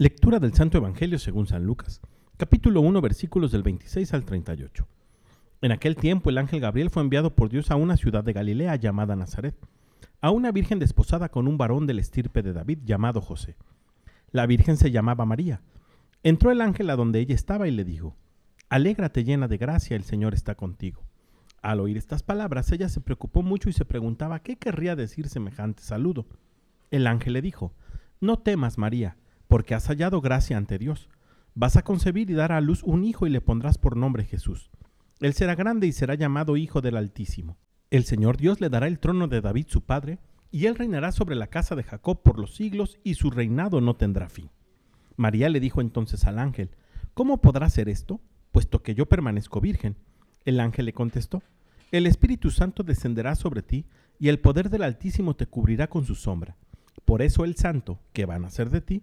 Lectura del Santo Evangelio según San Lucas, capítulo 1, versículos del 26 al 38. En aquel tiempo el ángel Gabriel fue enviado por Dios a una ciudad de Galilea llamada Nazaret, a una virgen desposada con un varón del estirpe de David llamado José. La virgen se llamaba María. Entró el ángel a donde ella estaba y le dijo, Alégrate llena de gracia, el Señor está contigo. Al oír estas palabras, ella se preocupó mucho y se preguntaba qué querría decir semejante saludo. El ángel le dijo, No temas, María, porque has hallado gracia ante Dios. Vas a concebir y dar a luz un hijo y le pondrás por nombre Jesús. Él será grande y será llamado Hijo del Altísimo. El Señor Dios le dará el trono de David su padre, y él reinará sobre la casa de Jacob por los siglos, y su reinado no tendrá fin. María le dijo entonces al ángel, ¿Cómo podrá ser esto, puesto que yo permanezco virgen? El ángel le contestó, El Espíritu Santo descenderá sobre ti, y el poder del Altísimo te cubrirá con su sombra. Por eso el santo, que va a nacer de ti,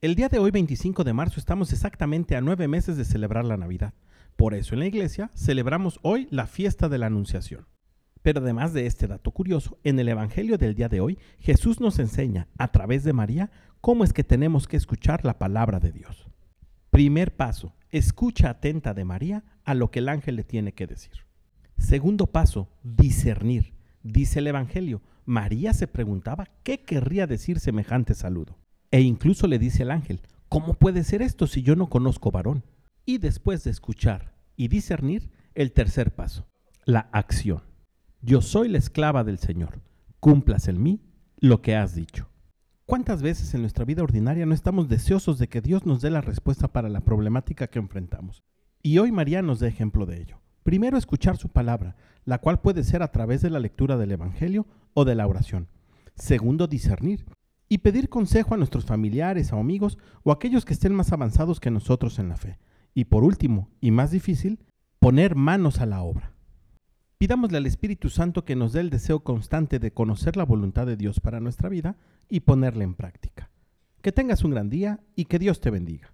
El día de hoy, 25 de marzo, estamos exactamente a nueve meses de celebrar la Navidad. Por eso en la iglesia celebramos hoy la fiesta de la Anunciación. Pero además de este dato curioso, en el Evangelio del día de hoy, Jesús nos enseña, a través de María, cómo es que tenemos que escuchar la palabra de Dios. Primer paso, escucha atenta de María a lo que el ángel le tiene que decir. Segundo paso, discernir. Dice el Evangelio, María se preguntaba qué querría decir semejante saludo. E incluso le dice el ángel, ¿cómo puede ser esto si yo no conozco varón? Y después de escuchar y discernir, el tercer paso, la acción. Yo soy la esclava del Señor. Cumplas en mí lo que has dicho. ¿Cuántas veces en nuestra vida ordinaria no estamos deseosos de que Dios nos dé la respuesta para la problemática que enfrentamos? Y hoy María nos da ejemplo de ello. Primero, escuchar su palabra, la cual puede ser a través de la lectura del Evangelio o de la oración. Segundo, discernir y pedir consejo a nuestros familiares o amigos o aquellos que estén más avanzados que nosotros en la fe. Y por último, y más difícil, poner manos a la obra. Pidámosle al Espíritu Santo que nos dé el deseo constante de conocer la voluntad de Dios para nuestra vida y ponerla en práctica. Que tengas un gran día y que Dios te bendiga.